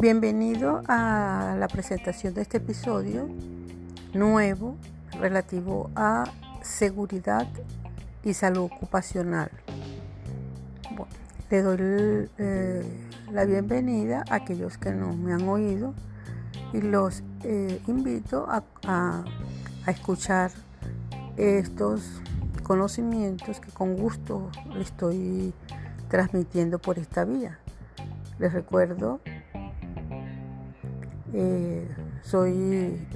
Bienvenido a la presentación de este episodio nuevo relativo a seguridad y salud ocupacional. le doy eh, la bienvenida a aquellos que no me han oído y los eh, invito a escuchar estos conocimientos que con gusto le estoy transmitiendo por esta vía. Les recuerdo eh, soy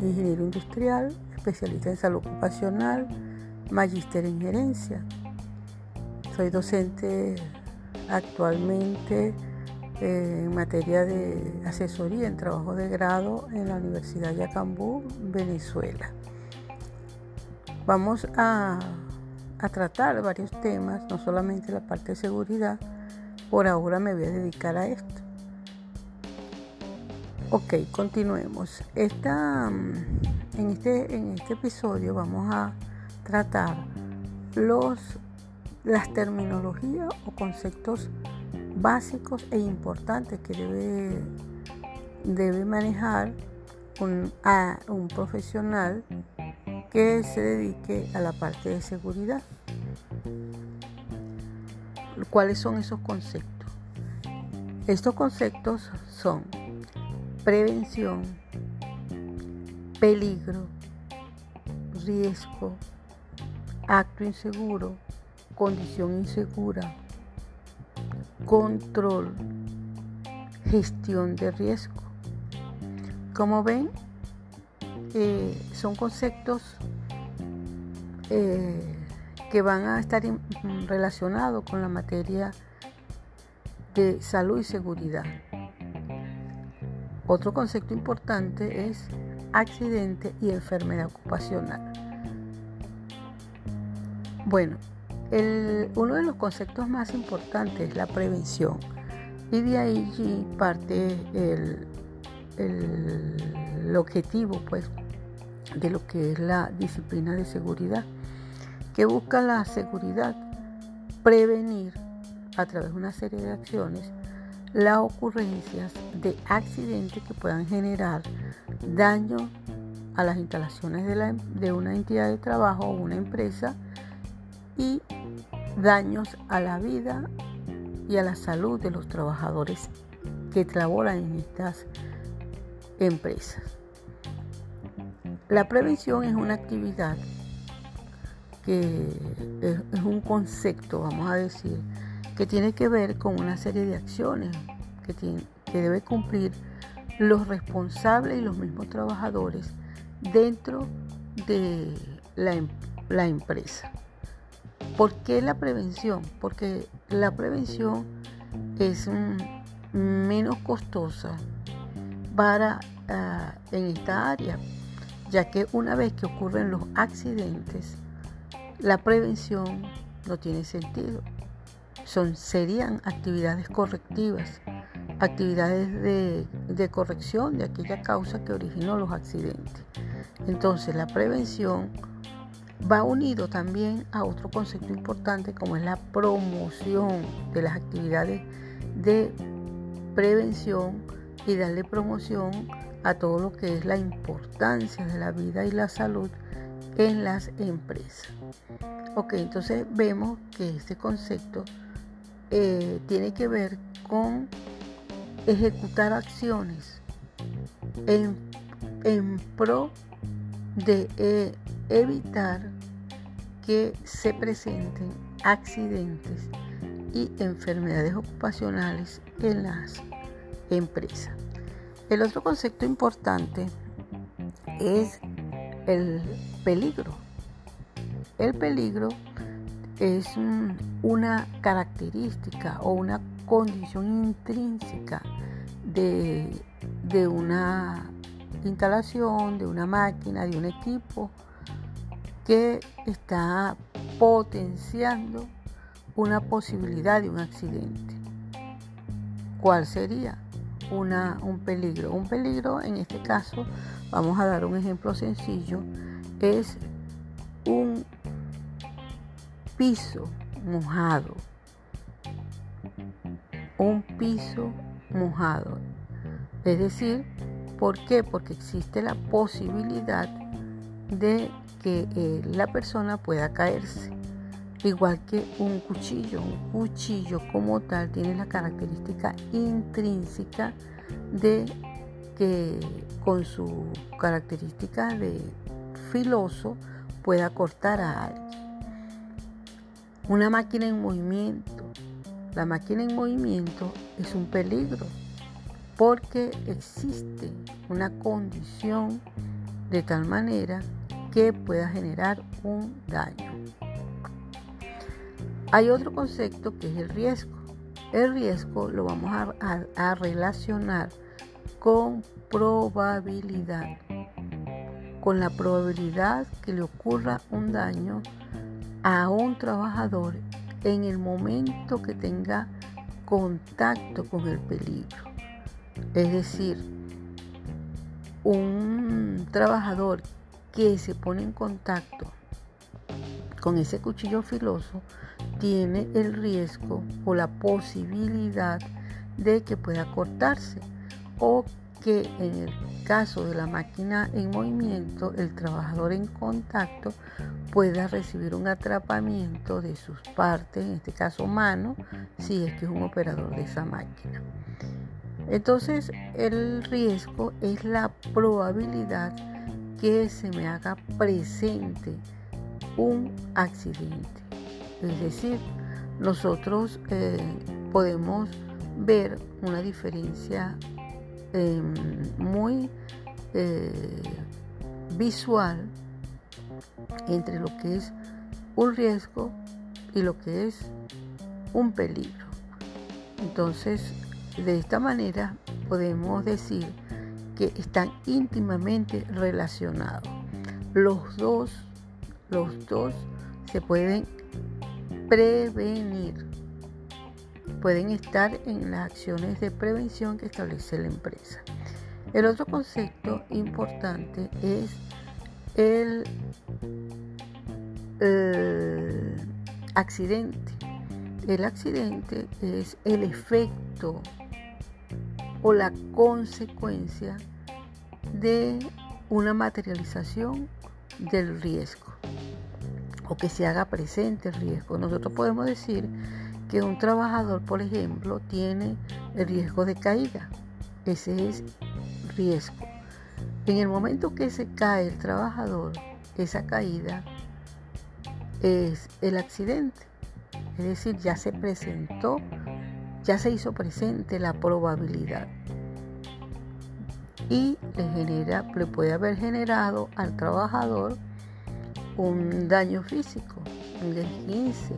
ingeniero industrial, especialista en salud ocupacional, magíster en gerencia. Soy docente actualmente eh, en materia de asesoría en trabajo de grado en la Universidad Yacambú, Venezuela. Vamos a, a tratar varios temas, no solamente la parte de seguridad. Por ahora me voy a dedicar a esto. Ok, continuemos. Mm, en, este, en este episodio vamos a tratar las terminologías o conceptos básicos e importantes que debe, manejar a un profesional que se dedique a la parte de seguridad. ¿Cuáles son esos conceptos? Estos conceptos son prevención, peligro, riesgo, acto inseguro, condición insegura, control, gestión de riesgo. Como ven, eh, son conceptos eh, que van a estar relacionados con la materia de salud y seguridad. Otro concepto importante es accidente y enfermedad ocupacional. Bueno, uno de los conceptos más importantes es la prevención y de ahí parte el, el objetivo pues, de lo que es la disciplina de seguridad, que busca la seguridad, prevenir a través de una serie de acciones las ocurrencias de accidentes que puedan generar daño a las instalaciones de, una entidad de trabajo o una empresa y daños a la vida y a la salud de los trabajadores que trabajan en estas empresas. La prevención es una actividad que es un concepto, vamos a decir, que tiene que ver con una serie de acciones que, tiene, que debe cumplir los responsables y los mismos trabajadores dentro de la, em, la empresa. ¿Por qué la prevención? Porque la prevención es menos costosa para ah, en esta área, ya que una vez que ocurren los accidentes, la prevención no tiene sentido son, serían actividades correctivas, actividades de, corrección de aquella causa que originó los accidentes. Entonces la prevención va unido también a otro concepto importante como es la promoción de las actividades de prevención y darle promoción a todo lo que es la importancia de la vida y la salud en las empresas. Ok, entonces vemos que este concepto eh, tiene que ver con ejecutar acciones en, pro de eh, evitar que se presenten accidentes y enfermedades ocupacionales en las empresas. El otro concepto importante es el peligro. El peligro es una característica o una condición intrínseca de, una instalación, de una máquina, de un equipo que está potenciando una posibilidad de un accidente. ¿Cuál sería? Una, un peligro. Un peligro, en este caso, vamos a dar un ejemplo sencillo, es un piso mojado. Un piso mojado. Es decir, ¿por qué? Porque existe la posibilidad de que eh, la persona pueda caerse. Igual que un cuchillo. Un cuchillo como tal tiene la característica intrínseca de que con su característica de filoso pueda cortar a alguien. Una máquina en movimiento. La máquina en movimiento es un peligro porque existe una condición de tal manera que pueda generar un daño. Hay otro concepto que es el riesgo. El riesgo lo vamos a, relacionar con probabilidad, con la probabilidad que le ocurra un daño a un trabajador en el momento que tenga contacto con el peligro. Es decir, un trabajador que se pone en contacto con ese cuchillo filoso tiene el riesgo o la posibilidad de que pueda cortarse o que en el caso de la máquina en movimiento el trabajador en contacto pueda recibir un atrapamiento de sus partes, en este caso mano, si es que es un operador de esa máquina. Entonces el riesgo es la probabilidad que se me haga presente un accidente. Es decir, nosotros eh, podemos ver una diferencia em, muy eh, visual entre lo que es un riesgo y lo que es un peligro. Entonces, de esta manera podemos decir que están íntimamente relacionados. Los dos, los dos se pueden prevenir. Pueden estar en las acciones de prevención que establece la empresa. El otro concepto importante es el, accidente. El accidente es el efecto o la consecuencia de una materialización del riesgo o que se haga presente el riesgo. Nosotros podemos decir que un trabajador, por ejemplo, tiene el riesgo de caída. Ese es riesgo. En el momento que se cae el trabajador, esa caída es el accidente. Es decir, ya se presentó, ya se hizo presente la probabilidad. Y le genera, le puede haber generado al trabajador un daño físico, un desguince,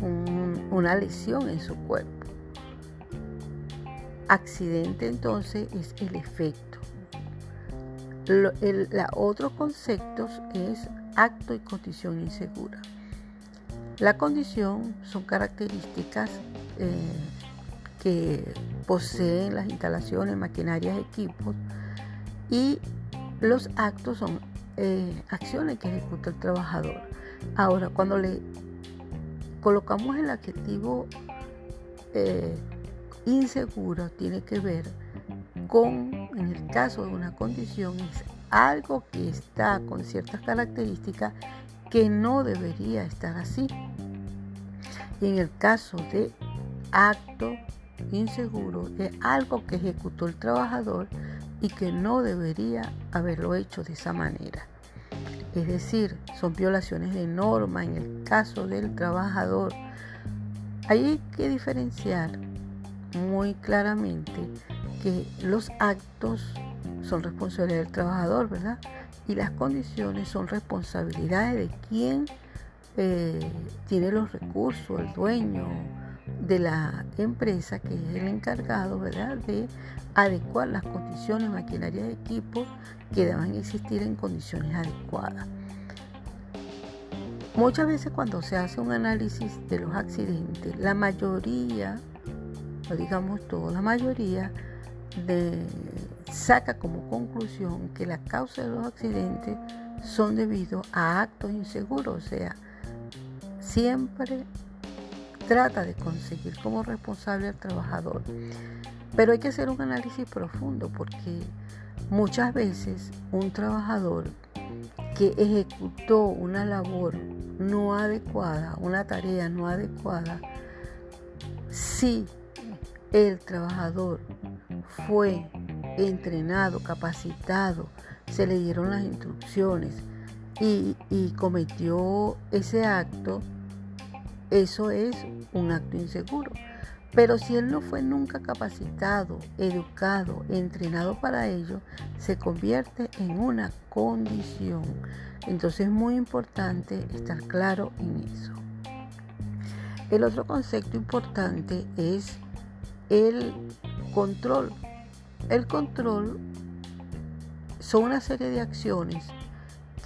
una lesión en su cuerpo. Accidente entonces es el efecto. Lo, el, otros conceptos es acto y condición insegura. La condición son características eh, que poseen las instalaciones, maquinarias, equipos y los actos son eh, acciones que ejecuta el trabajador. Ahora, cuando le colocamos el adjetivo eh, inseguro, tiene que ver con, en el caso de una condición, es algo que está con ciertas características que no debería estar así. Y en el caso de acto inseguro, es algo que ejecutó el trabajador y que no debería haberlo hecho de esa manera. Es decir, son violaciones de norma en el caso del trabajador. hay que diferenciar muy claramente que los actos son responsabilidad del trabajador, ¿verdad? Y las condiciones son responsabilidades de quien eh, tiene los recursos, el dueño, de la empresa que es el encargado ¿verdad? de adecuar las condiciones, maquinaria de equipo que deban existir en condiciones adecuadas. Muchas veces cuando se hace un análisis de los accidentes, la mayoría, o digamos todo, la mayoría saca como conclusión que la causa de los accidentes son debido a actos inseguros, o sea, siempre trata de conseguir como responsable al trabajador. Pero hay que hacer un análisis profundo porque muchas veces un trabajador que ejecutó una labor no adecuada, una tarea no adecuada, si el trabajador fue entrenado, capacitado, se le dieron las instrucciones y, cometió ese acto, eso es un acto inseguro. Pero si él no fue nunca capacitado, educado, entrenado para ello, se convierte en una condición. Entonces es muy importante estar claro en eso. El otro concepto importante es el control. El control son una serie de acciones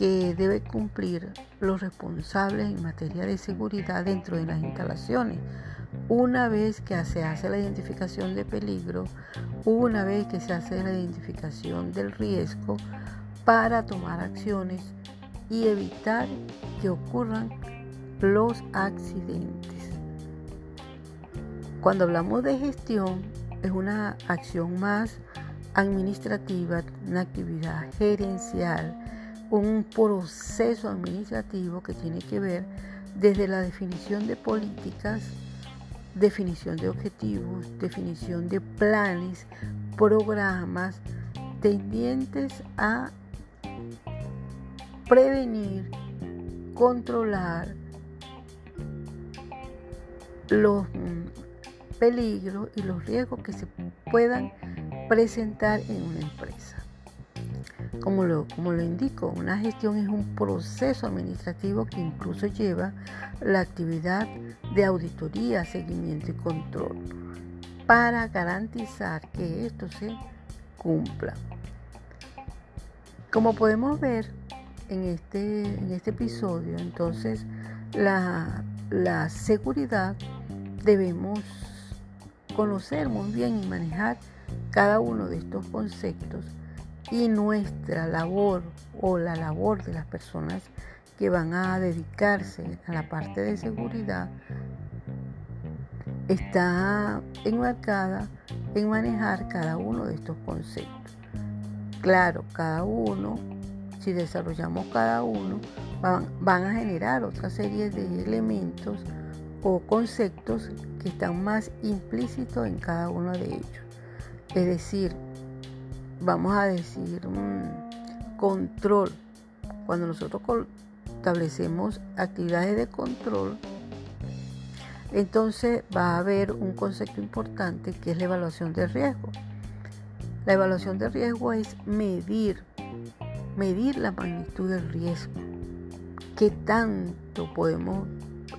que deben cumplir los responsables en materia de seguridad dentro de las instalaciones. Una vez que se hace la identificación de peligro, una vez que se hace la identificación del riesgo para tomar acciones y evitar que ocurran los accidentes. Cuando hablamos de gestión, es una acción más administrativa, una actividad gerencial, un proceso administrativo que tiene que ver desde la definición de políticas, definición de objetivos, definición de planes, programas tendientes a prevenir, controlar los mm, peligros y los riesgos que se puedan presentar en una empresa. Como lo, como lo indico, una gestión es un proceso administrativo que incluso lleva la actividad de auditoría, seguimiento y control para garantizar que esto se cumpla. Como podemos ver en este, en este episodio, entonces la, la seguridad debemos conocer muy bien y manejar cada uno de estos conceptos y nuestra labor o la labor de las personas que van a dedicarse a la parte de seguridad está enmarcada en manejar cada uno de estos conceptos. Claro, cada uno, si desarrollamos cada uno, van, a generar otra serie de elementos o conceptos que están más implícitos en cada uno de ellos. Es decir, vamos a decir control. Cuando nosotros establecemos actividades de control, entonces va a haber un concepto importante que es la evaluación de riesgo. La evaluación de riesgo es medir, medir la magnitud del riesgo. ¿Qué tanto podemos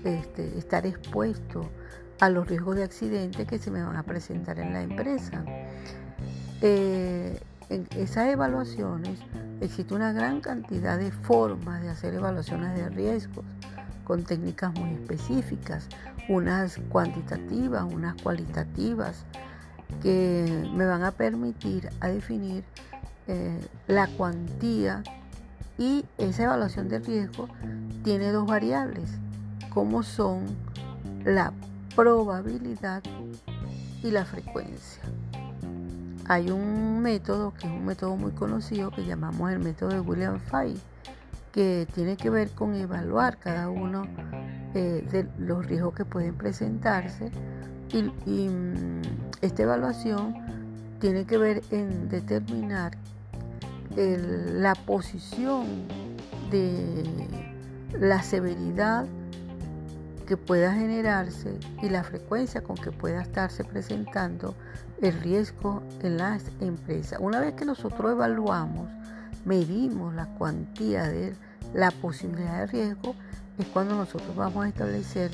este, estar expuestos a los riesgos de accidente que se me van a presentar en la empresa? Eh, en esas evaluaciones existe una gran cantidad de formas de hacer evaluaciones de riesgos con técnicas muy específicas, unas cuantitativas, unas cualitativas, que me van a permitir a definir eh, la cuantía y esa evaluación de riesgo tiene dos variables, como son la probabilidad y la frecuencia. Hay un método que es un método muy conocido que llamamos el método de William Fay, que tiene que ver con evaluar cada uno eh, de los riesgos que pueden presentarse. Y, mm, esta evaluación tiene que ver en determinar la posición de la severidad que pueda generarse y la frecuencia con que pueda estarse presentando el riesgo en las empresas. Una vez que nosotros evaluamos, medimos la cuantía de la posibilidad de riesgo, es cuando nosotros vamos a establecer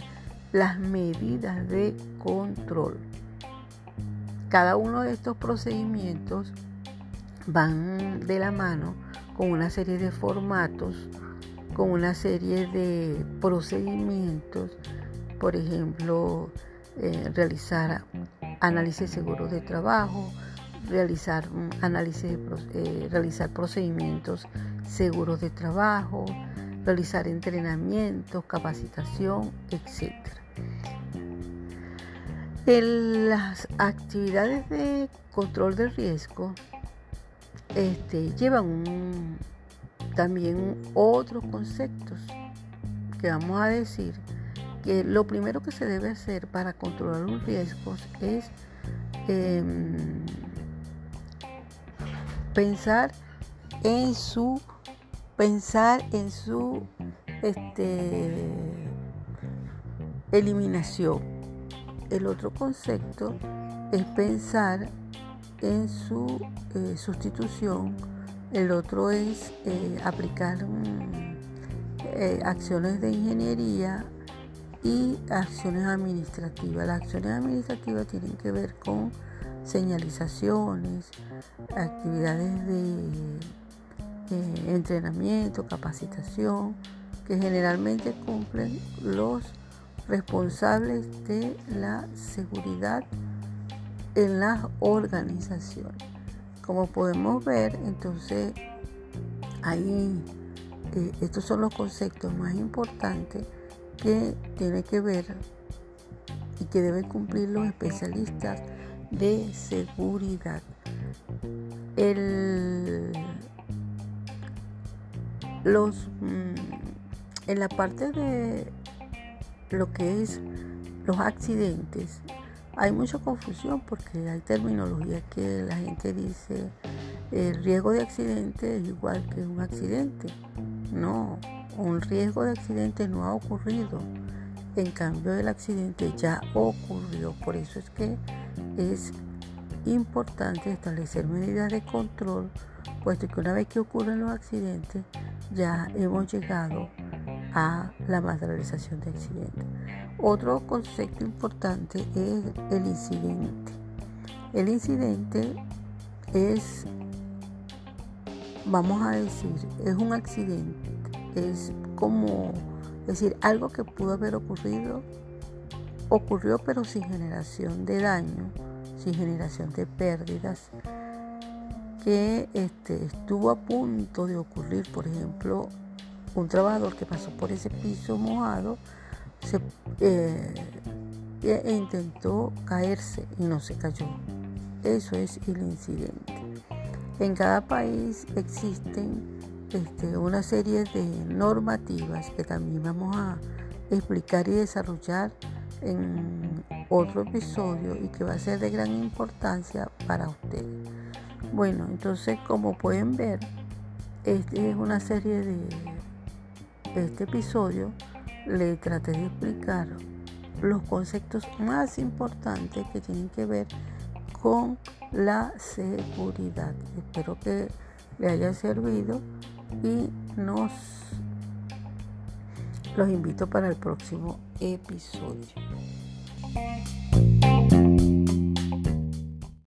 las medidas de control. Cada uno de estos procedimientos van de la mano con una serie de formatos, con una serie de procedimientos, por ejemplo, eh, realizar análisis seguros de trabajo, realizar análisis, eh, realizar procedimientos seguros de trabajo, realizar entrenamientos, capacitación, etc. Las actividades de control de riesgo este, llevan también otros conceptos que vamos a decir que lo primero que se debe hacer para controlar los riesgos es em, pensar en su pensar en su este, eliminación. El otro concepto es pensar en su eh, sustitución. El otro es eh, aplicar mm, eh, acciones de ingeniería y acciones administrativas. Las acciones administrativas tienen que ver con señalizaciones, actividades de entrenamiento, capacitación, que generalmente cumplen los responsables de la seguridad en las organizaciones. Como podemos ver, entonces, ahí eh, estos son los conceptos más importantes que tiene que ver y que deben cumplir los especialistas de seguridad. El, los, mm, en la parte de lo que es los accidentes, hay mucha confusión porque hay terminología que la gente dice el riesgo de accidente es igual que un accidente. No, un riesgo de accidente no ha ocurrido. En cambio, el accidente ya ocurrió. Por eso es que es importante establecer medidas de control, puesto que una vez que ocurren los accidentes, ya hemos llegado a la materialización de accidentes. Otro concepto importante es el incidente. El incidente es, vamos a decir, es un accidente, es como decir algo que pudo haber ocurrido, ocurrió pero sin generación de daño, sin generación de pérdidas, que este, estuvo a punto de ocurrir, por ejemplo, un trabajador que pasó por ese piso mojado se, eh, e intentó caerse y no se cayó. Eso es el incidente. En cada país existen este, una serie de normativas que también vamos a explicar y desarrollar en otro episodio y que va a ser de gran importancia para ustedes. Bueno, entonces como pueden ver, este es una serie de este episodio le traté de explicar los conceptos más importantes que tienen que ver con la seguridad. Espero que le haya servido y nos los invito para el próximo episodio.